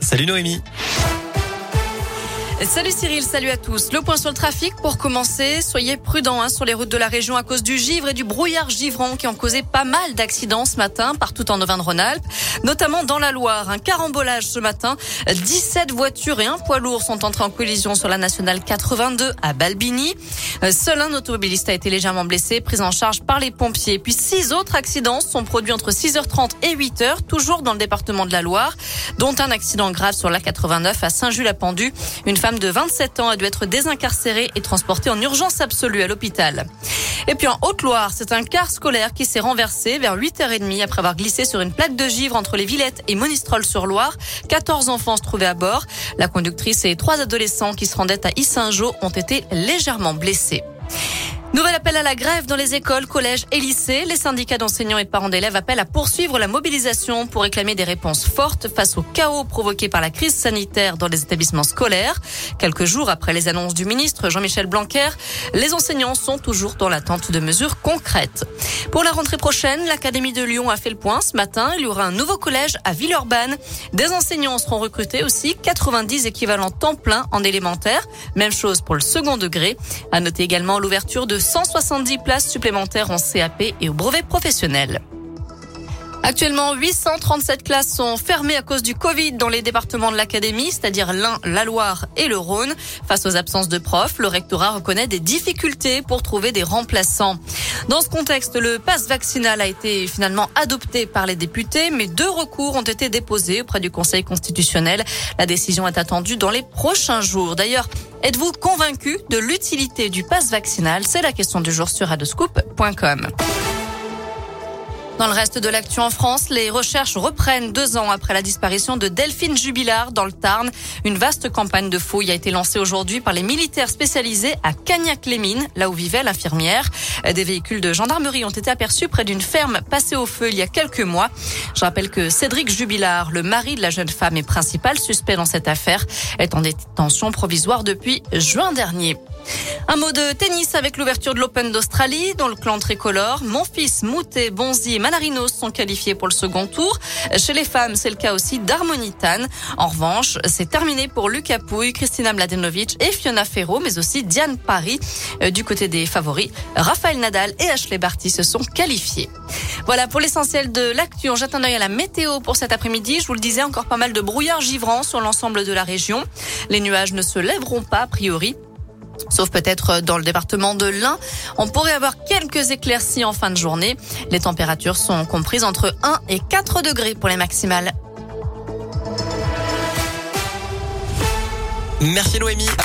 Salut Noémie. Salut Cyril, salut à tous. Le point sur le trafic pour commencer. Soyez prudents hein, sur les routes de la région à cause du givre et du brouillard givrant qui ont causé pas mal d'accidents ce matin partout en Auvergne-Rhône-Alpes, notamment dans la Loire. Un carambolage ce matin. 17 voitures et un poids lourd sont entrés en collision sur la nationale 82 à Balbini. Seul un automobiliste a été légèrement blessé, pris en charge par les pompiers. Puis six autres accidents sont produits entre 6h30 et 8h, toujours dans le département de la Loire, dont un accident grave sur la 89 à Saint-Just-la-Pendue. Une femme de 27 ans a dû être désincarcérée et transportée en urgence absolue à l'hôpital. Et puis en Haute-Loire, c'est un car scolaire qui s'est renversé vers 8h30 après avoir glissé sur une plaque de givre entre les Villettes et Monistrol-sur-Loire. 14 enfants se trouvaient à bord. La conductrice et trois adolescents qui se rendaient à Issingeau ont été légèrement blessés. Nouvel appel à la grève dans les écoles, collèges et lycées. Les syndicats d'enseignants et parents d'élèves appellent à poursuivre la mobilisation pour réclamer des réponses fortes face au chaos provoqué par la crise sanitaire dans les établissements scolaires. Quelques jours après les annonces du ministre Jean-Michel Blanquer, les enseignants sont toujours dans l'attente de mesures concrètes. Pour la rentrée prochaine, l'Académie de Lyon a fait le point ce matin. Il y aura un nouveau collège à Villeurbanne. Des enseignants seront recrutés aussi, 90 équivalents temps plein en élémentaire. Même chose pour le second degré. À noter également l'ouverture de 170 places supplémentaires en CAP et au brevet professionnel. Actuellement, 837 classes sont fermées à cause du Covid dans les départements de l'académie, c'est-à-dire l'Ain, la Loire et le Rhône. Face aux absences de profs, le rectorat reconnaît des difficultés pour trouver des remplaçants. Dans ce contexte, le pass vaccinal a été finalement adopté par les députés, mais deux recours ont été déposés auprès du Conseil constitutionnel. La décision est attendue dans les prochains jours. D'ailleurs, êtes-vous convaincu de l'utilité du pass vaccinal? C'est la question du jour sur adoscoop.com. Dans le reste de l'actu en France, les recherches reprennent deux ans après la disparition de Delphine Jubilard dans le Tarn. Une vaste campagne de fouilles a été lancée aujourd'hui par les militaires spécialisés à Cagnac-les-Mines, là où vivait l'infirmière. Des véhicules de gendarmerie ont été aperçus près d'une ferme passée au feu il y a quelques mois. Je rappelle que Cédric Jubilard, le mari de la jeune femme et principal suspect dans cette affaire, est en détention provisoire depuis juin dernier. Un mot de tennis avec l'ouverture de l'Open d'Australie dans le clan tricolore. Mon fils, Moutet, Bonzi Manarinos sont qualifiés pour le second tour. Chez les femmes, c'est le cas aussi d'Harmonitan. En revanche, c'est terminé pour Lucas Pouille, Christina Mladenovic et Fiona Ferro, mais aussi Diane Paris. Euh, du côté des favoris, Raphaël Nadal et Ashley Barty se sont qualifiés. Voilà pour l'essentiel de l'actu. On jette un œil à la météo pour cet après-midi. Je vous le disais, encore pas mal de brouillard givrant sur l'ensemble de la région. Les nuages ne se lèveront pas a priori. Sauf peut-être dans le département de l'Ain. On pourrait avoir quelques éclaircies en fin de journée. Les températures sont comprises entre 1 et 4 degrés pour les maximales. Merci Noémie.